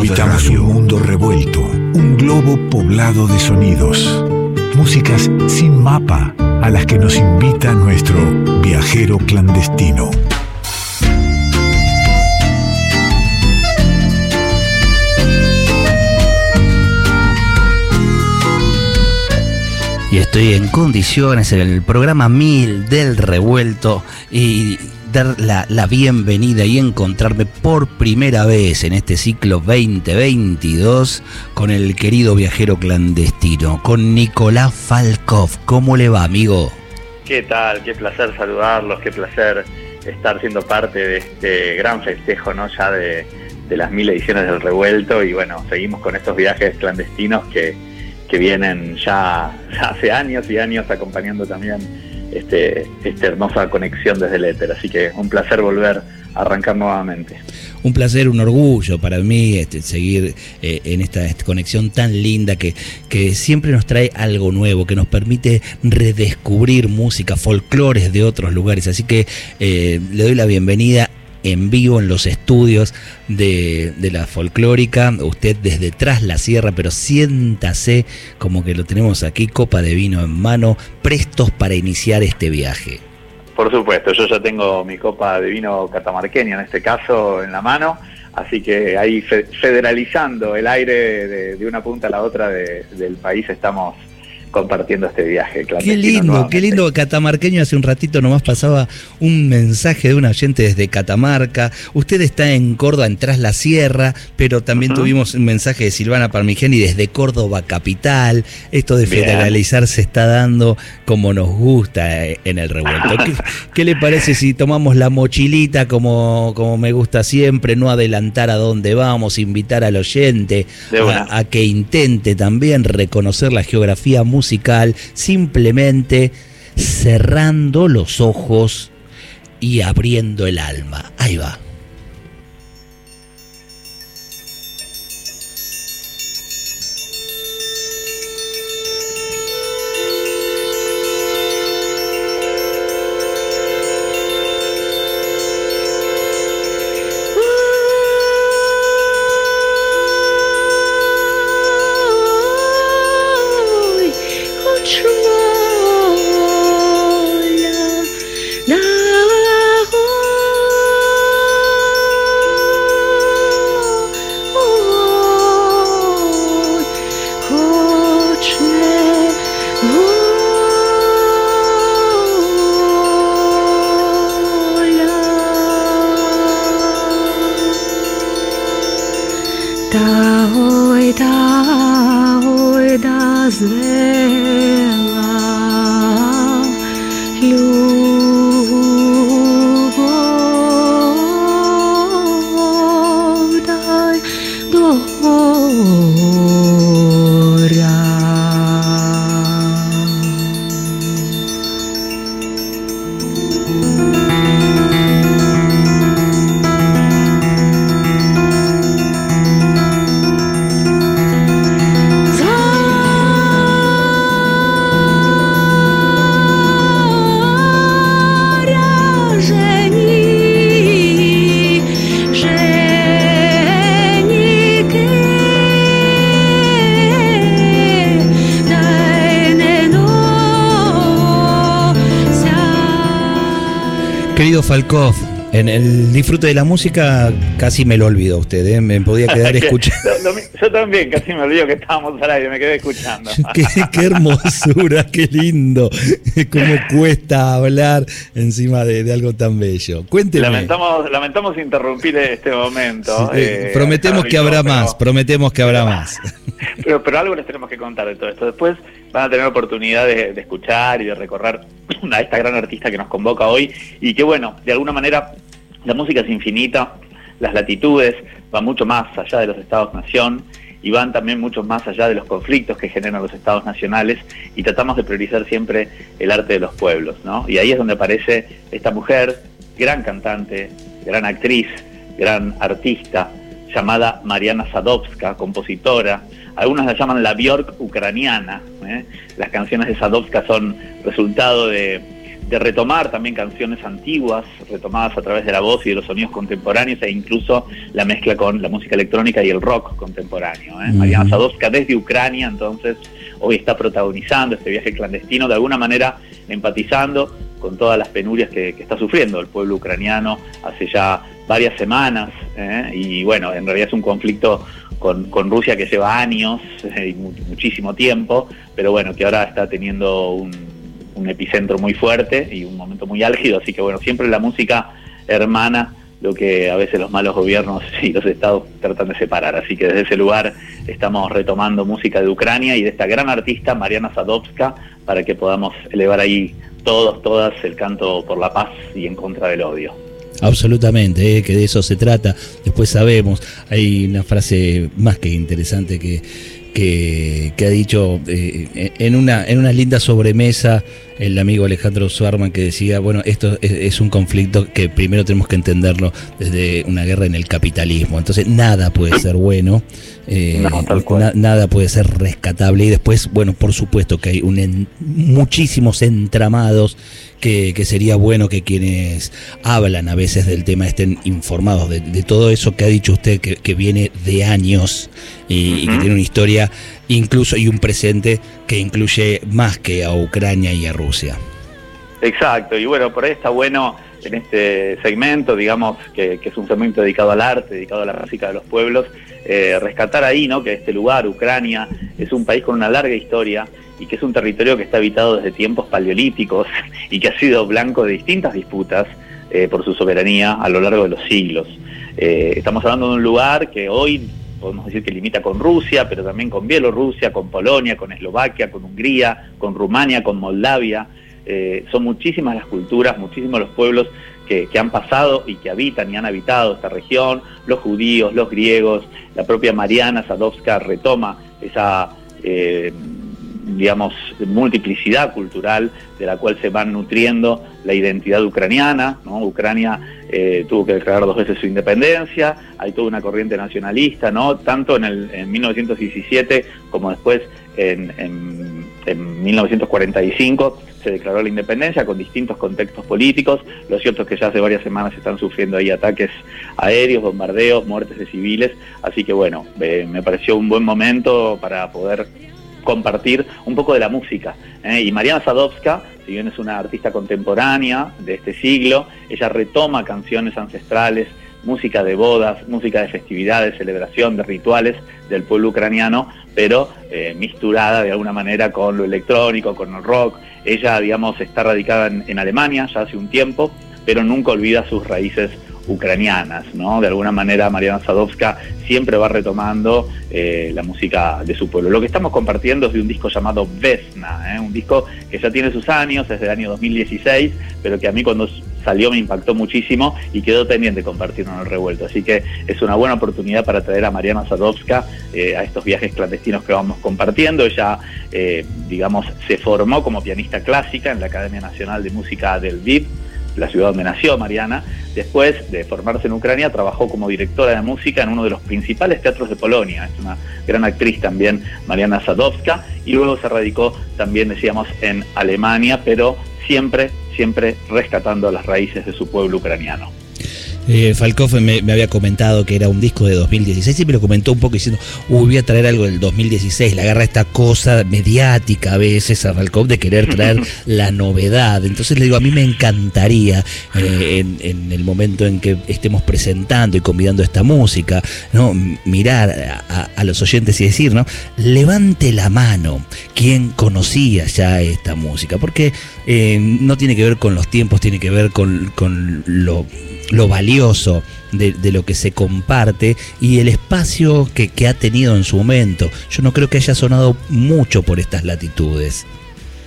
Habitamos un mundo revuelto, un globo poblado de sonidos. Músicas sin mapa a las que nos invita nuestro viajero clandestino. y estoy en condiciones en el programa 1000 del revuelto y dar la, bienvenida y encontrarme por primera vez en este ciclo 2022 con el querido viajero clandestino, con Nicolás Falkov. ¿Cómo le va, amigo? ¿Qué tal? Qué placer saludarlos, qué placer estar siendo parte de este gran festejo, ¿no? Ya de, las mil ediciones del revuelto y bueno, seguimos con estos viajes clandestinos que que vienen ya, hace años y años acompañando también este, esta hermosa conexión desde el éter. Así que un placer volver a arrancar nuevamente. Un placer, un orgullo para mí este, seguir eh, en esta, conexión tan linda que, que siempre nos trae algo nuevo, que nos permite redescubrir música, folclores de otros lugares. Así que eh, le doy la bienvenida en vivo en los estudios de, la folclórica. Usted desde tras la sierra, pero siéntase como que lo tenemos aquí, copa de vino en mano, prestos para iniciar este viaje. Por supuesto, yo ya tengo mi copa de vino catamarqueña en este caso en la mano, así que ahí federalizando el aire de, una punta a la otra del país estamos compartiendo este viaje. Qué lindo, qué lindo. Catamarqueño, hace un ratito nomás pasaba un mensaje de un oyente desde Catamarca. Usted está en Córdoba, en Tras la Sierra, pero también tuvimos un mensaje de Silvana Parmigeni desde Córdoba Capital. Esto de federalizar se está dando como nos gusta eh, en el revuelto. ¿Qué, le parece si tomamos la mochilita como, como me gusta siempre, no adelantar a dónde vamos, invitar al oyente a, a que intente también reconocer la geografía musical simplemente cerrando los ojos y abriendo el alma. Ahí va. là lưu Falkov, en el disfrute de la música casi me lo olvido usted, ¿eh? me podía quedar escuchando. yo también casi me olvido que estábamos al aire, me quedé escuchando. qué, hermosura, qué lindo, cómo cuesta hablar encima de, algo tan bello. Cuénteme. Lamentamos, lamentamos interrumpir este momento. Eh, prometemos que habrá más, prometemos que habrá más. Pero, pero algo les tenemos que contar de todo esto. Después van a tener oportunidad de, escuchar y de recorrer a esta gran artista que nos convoca hoy y que bueno, de alguna manera la música es infinita, las latitudes van mucho más allá de los estados-nación y van también mucho más allá de los conflictos que generan los estados nacionales y tratamos de priorizar siempre el arte de los pueblos, ¿no? Y ahí es donde aparece esta mujer, gran cantante, gran actriz, gran artista, llamada Mariana Sadovska, compositora, algunas la llaman la Bjork ucraniana. ¿eh? Las canciones de Sadovska son resultado de, de retomar también canciones antiguas, retomadas a través de la voz y de los sonidos contemporáneos e incluso la mezcla con la música electrónica y el rock contemporáneo. ¿eh? Mariana Sadowska desde Ucrania, entonces, hoy está protagonizando este viaje clandestino, de alguna manera empatizando con todas las penurias que, está sufriendo el pueblo ucraniano hace ya varias semanas. ¿eh? Y bueno, en realidad es un conflicto con, Rusia que lleva años eh, y muchísimo tiempo, pero bueno, que ahora está teniendo un un epicentro muy fuerte y un momento muy álgido, así que bueno, siempre la música hermana lo que a veces los malos gobiernos y los estados tratan de separar. Así que desde ese lugar estamos retomando música de Ucrania y de esta gran artista Mariana Sadovska para que podamos elevar ahí todos, todas el canto por la paz y en contra del odio. Absolutamente, eh, que de eso se trata. Después sabemos, hay una frase más que interesante que que, ha dicho eh, en, una, en una linda sobremesa el amigo Alejandro Suarman que decía, bueno, esto es, un conflicto que primero tenemos que entenderlo desde una guerra en el capitalismo. Entonces nada puede ser bueno, eh, nada puede ser rescatable. Y después, bueno, por supuesto que hay un muchísimos entramados que, sería bueno que quienes hablan a veces del tema estén informados de, todo eso que ha dicho usted, que, viene de años y, que tiene una historia incluso y un presente que incluye más que a Ucrania y a Rusia. Exacto, y bueno, por ahí está bueno en este segmento, digamos, que, es un segmento dedicado al arte, dedicado a la música de los pueblos, eh, rescatar ahí, ¿no? Que este lugar, Ucrania, es un país con una larga historia y que es un territorio que está habitado desde tiempos paleolíticos y que ha sido blanco de distintas disputas eh, por su soberanía a lo largo de los siglos. Eh, estamos hablando de un lugar que hoy podemos decir que limita con Rusia, pero también con Bielorrusia, con Polonia, con Eslovaquia, con Hungría, con Rumania, con Moldavia. Eh, son muchísimas las culturas, muchísimos los pueblos que, han pasado y que habitan y han habitado esta región, los judíos, los griegos, la propia Mariana Sadowska retoma esa digamos, multiplicidad cultural de la cual se van nutriendo la identidad ucraniana. ¿no? Ucrania eh, tuvo que declarar dos veces su independencia, hay toda una corriente nacionalista, ¿no? tanto en, el, en 1917 como después en, en, en 1945 se declaró la independencia con distintos contextos políticos. Lo cierto es que ya hace varias semanas están sufriendo ahí ataques aéreos, bombardeos, muertes de civiles. Así que bueno, me pareció un buen momento para poder compartir un poco de la música. ¿eh? Y Mariana Sadowska, si bien es una artista contemporánea de este siglo, ella retoma canciones ancestrales, música de bodas, música de festividades, celebración, de rituales del pueblo ucraniano, pero eh, misturada de alguna manera con lo electrónico, con el rock. Ella, digamos, está radicada en, en Alemania ya hace un tiempo, pero nunca olvida sus raíces ucranianas, ¿no? De alguna manera Mariana Sadowska siempre va retomando eh, la música de su pueblo. Lo que estamos compartiendo es de un disco llamado Vesna, ¿eh? un disco que ya tiene sus años, es del año 2016, pero que a mí cuando salió me impactó muchísimo y quedó pendiente compartirlo en el revuelto. Así que es una buena oportunidad para traer a Mariana Sadowska eh, a estos viajes clandestinos que vamos compartiendo. Ella, digamos, se formó como pianista clásica en la Academia Nacional de Música del VIP la ciudad donde nació Mariana. Después de formarse en Ucrania, trabajó como directora de música en uno de los principales teatros de Polonia. Es una gran actriz también, Mariana Sadowska. Y luego se radicó también, decíamos, en Alemania, pero siempre, siempre rescatando las raíces de su pueblo ucraniano. Eh, Falcoff me, había comentado que era un disco de 2016 y me lo comentó un poco diciendo, voy a traer algo del 2016, le agarra esta cosa mediática a veces a Falcoff de querer traer la novedad. Entonces le digo, a mí me encantaría eh, en, el momento en que estemos presentando y convidando esta música, ¿no? mirar a, los oyentes y decir, ¿no? levante la mano quien conocía ya esta música, porque eh, no tiene que ver con los tiempos, tiene que ver con, con lo lo valioso de, lo que se comparte y el espacio que, ha tenido en su momento. Yo no creo que haya sonado mucho por estas latitudes.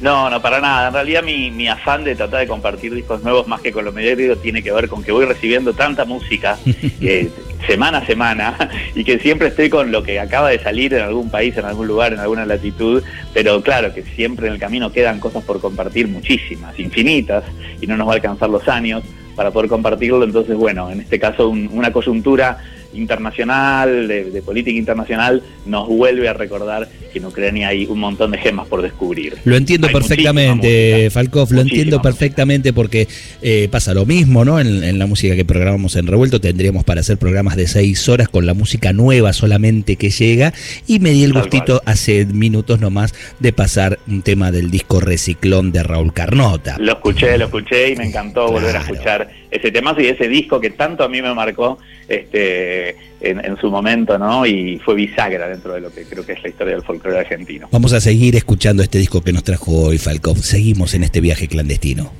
No, no, para nada. En realidad mi, afán de tratar de compartir discos nuevos más que con lo mediático tiene que ver con que voy recibiendo tanta música eh, semana a semana y que siempre estoy con lo que acaba de salir en algún país, en algún lugar, en alguna latitud, pero claro que siempre en el camino quedan cosas por compartir muchísimas, infinitas, y no nos va a alcanzar los años para poder compartirlo. Entonces, bueno, en este caso una coyuntura internacional, de, política internacional, nos vuelve a recordar que en Ucrania hay un montón de gemas por descubrir. Lo entiendo perfectamente, Falkov, lo entiendo perfectamente porque eh, pasa lo mismo, ¿no? En, la música que programamos en Revuelto tendríamos para hacer programas de seis horas con la música nueva solamente que llega y me di el gustito hace minutos nomás de pasar un tema del disco Reciclón de Raúl Carnota. Lo escuché, lo escuché y me encantó volver a escuchar ese temazo y ese disco que tanto a mí me marcó este, en, su momento, ¿no? Y fue bisagra dentro de lo que creo que es la historia del folclore argentino. Vamos a seguir escuchando este disco que nos trajo hoy Falcón. Seguimos en este viaje clandestino.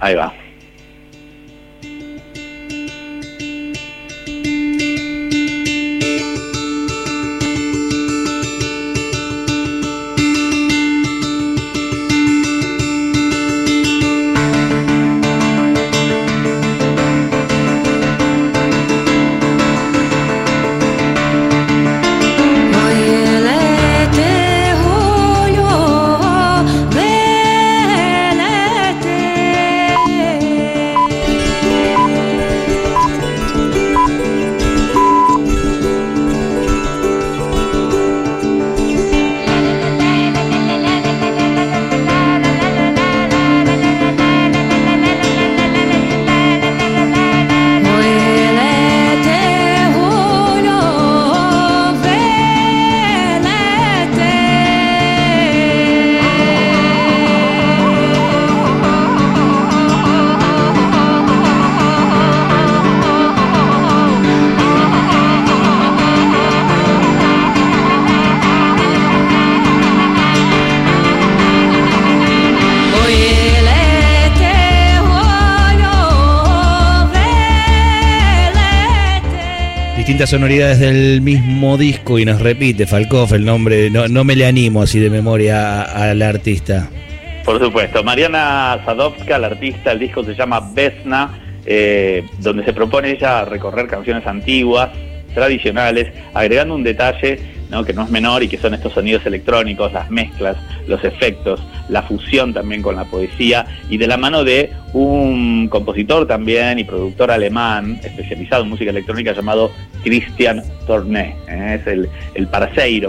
Ahí va. Distintas sonoridades del mismo disco y nos repite Falcoff el nombre, no, no me le animo así de memoria a, la artista. Por supuesto, Mariana Sadovska, la artista, el disco se llama Vesna, eh, donde se propone ella recorrer canciones antiguas, tradicionales, agregando un detalle que no es menor y que son estos sonidos electrónicos, las mezclas, los efectos, la fusión también con la poesía y de la mano de un compositor también y productor alemán especializado en música electrónica llamado Christian Torné. ¿eh? Es el, el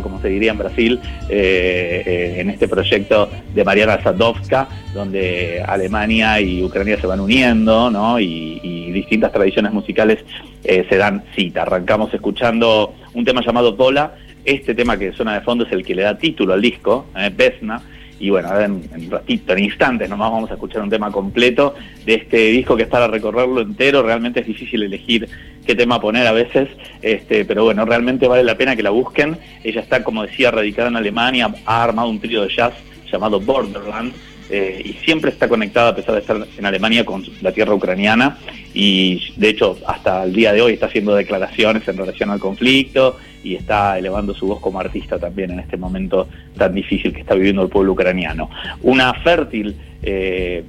como se diría en Brasil, eh, eh, en este proyecto de Mariana Sadowska, donde Alemania y Ucrania se van uniendo ¿no? y, y distintas tradiciones musicales se dan cita. Arrancamos escuchando un tema llamado Pola este tema que suena de fondo es el que le da título al disco, eh, Vesna. Y bueno, en, en ratito, en instantes nomás vamos a escuchar un tema completo de este disco que es para recorrerlo entero. Realmente es difícil elegir qué tema poner a veces, este, pero bueno, realmente vale la pena que la busquen. Ella está, como decía, radicada en Alemania, ha armado un trío de jazz llamado Borderland, eh, y siempre está conectada, a pesar de estar en Alemania, con la tierra ucraniana y de hecho hasta el día de hoy está haciendo declaraciones en relación al conflicto y está elevando su voz como artista también en este momento tan difícil que está viviendo el pueblo ucraniano. Una fértil, eh,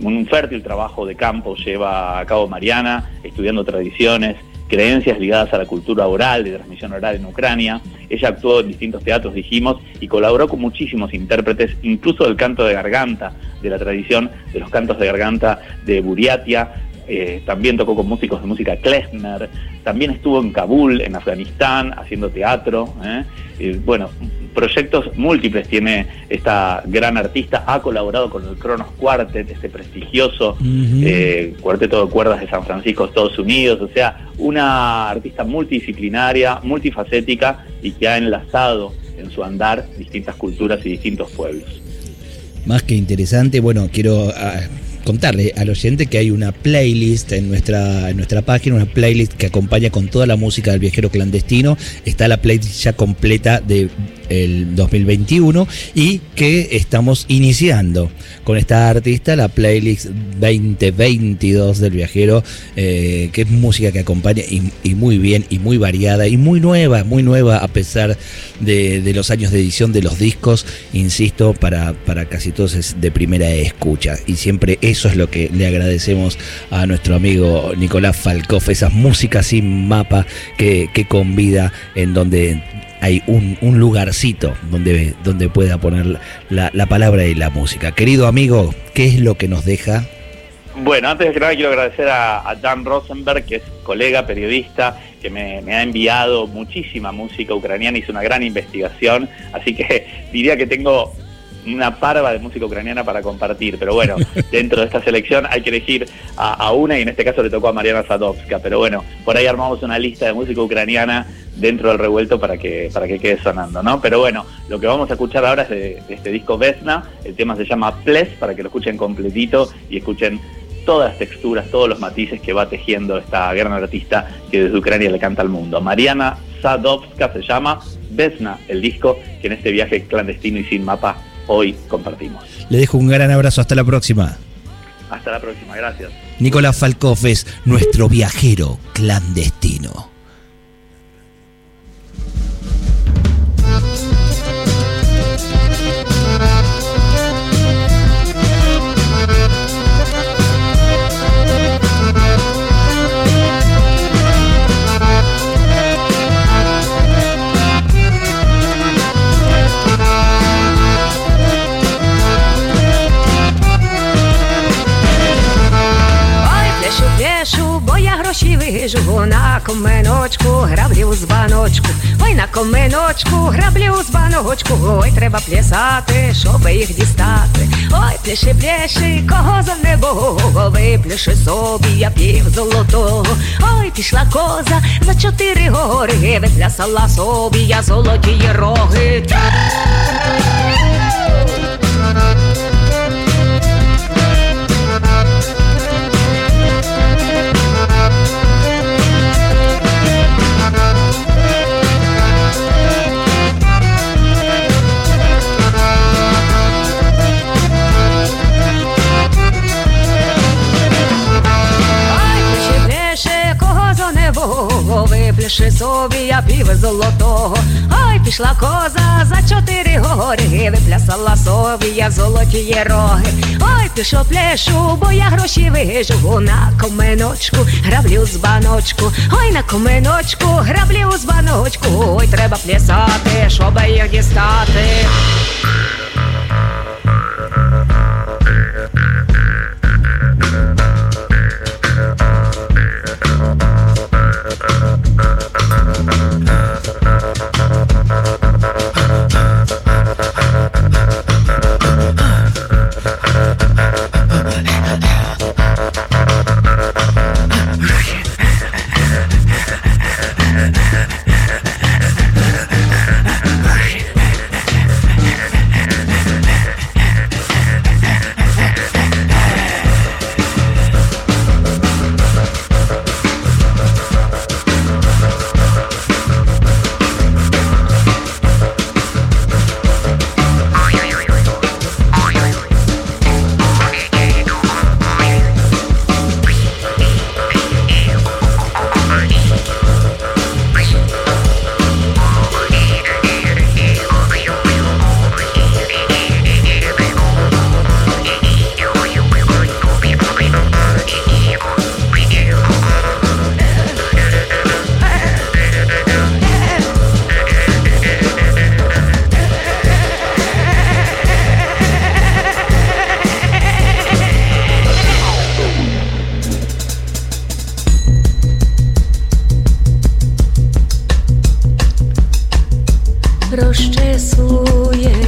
un fértil trabajo de campo lleva a cabo Mariana, estudiando tradiciones, creencias ligadas a la cultura oral, de transmisión oral en Ucrania. Ella actuó en distintos teatros, dijimos, y colaboró con muchísimos intérpretes, incluso del canto de garganta, de la tradición de los cantos de garganta de Buriatia, eh, también tocó con músicos de música klezmer, también estuvo en Kabul, en Afganistán, haciendo teatro. ¿eh? bueno, proyectos múltiples tiene esta gran artista, ha colaborado con el Kronos Quartet, este prestigioso eh, cuarteto de cuerdas de San Francisco, Estados Unidos, o sea, una artista multidisciplinaria, multifacética y que ha enlazado en su andar distintas culturas y distintos pueblos. Más que interesante, bueno, quiero... Ah, contarle al oyente que hay una playlist en nuestra, en nuestra página, una playlist que acompaña con toda la música del viajero clandestino. Está la playlist ya completa de el 2021 y que estamos iniciando con esta artista la playlist 2022 del viajero, eh, que es música que acompaña y, muy bien y muy variada y muy nueva, muy nueva a pesar de, los años de edición de los discos, insisto, para, para casi todos es de primera escucha y siempre eso es lo que le agradecemos a nuestro amigo Nicolás Falcoff, esas músicas sin mapa que, que convida en donde hay un, lugarcito donde, donde pueda poner la, palabra y la música. Querido amigo, ¿qué es lo que nos deja Bueno, antes de que nada quiero agradecer a, Dan Rosenberg, que es colega, periodista, que me, ha enviado muchísima música ucraniana, hizo una gran investigación, así que diría que tengo una parva de música ucraniana para compartir, pero bueno, dentro de esta selección hay que elegir a, una y en este caso le tocó a Mariana Sadovska, pero bueno, por ahí armamos una lista de música ucraniana dentro del revuelto para que, para que quede sonando, ¿no? Pero bueno, lo que vamos a escuchar ahora es de, de este disco Vesna, el tema se llama Ples, para que lo escuchen completito y escuchen todas las texturas, todos los matices que va tejiendo esta gran artista que desde Ucrania le canta al mundo. Mariana Sadovska se llama, Vesna, el disco que en este viaje clandestino y sin mapa hoy compartimos. Le dejo un gran abrazo, hasta la próxima. Hasta la próxima, gracias. Nicolás Falkov es nuestro viajero clandestino. Вижу на коменочку, граблю з баночку, ой на коменочку, граблю з баночку, ой, треба плясати, щоб їх дістати. Ой, пляши, пляши, кого за небо, випляши собі, я пів золотого. Ой, пішла коза за чотири гори, виплясала собі, я золоті роги. Випляши собі, я пів золотого, ой пішла коза за чотири гори, виплясала собі, я золоті роги, ой пішов пляшу, бо я гроші вижу на коменочку, граблю з баночку, ой на коменочку, граблю з баночку, ой треба плясати, щоб їх дістати. rozczesuje.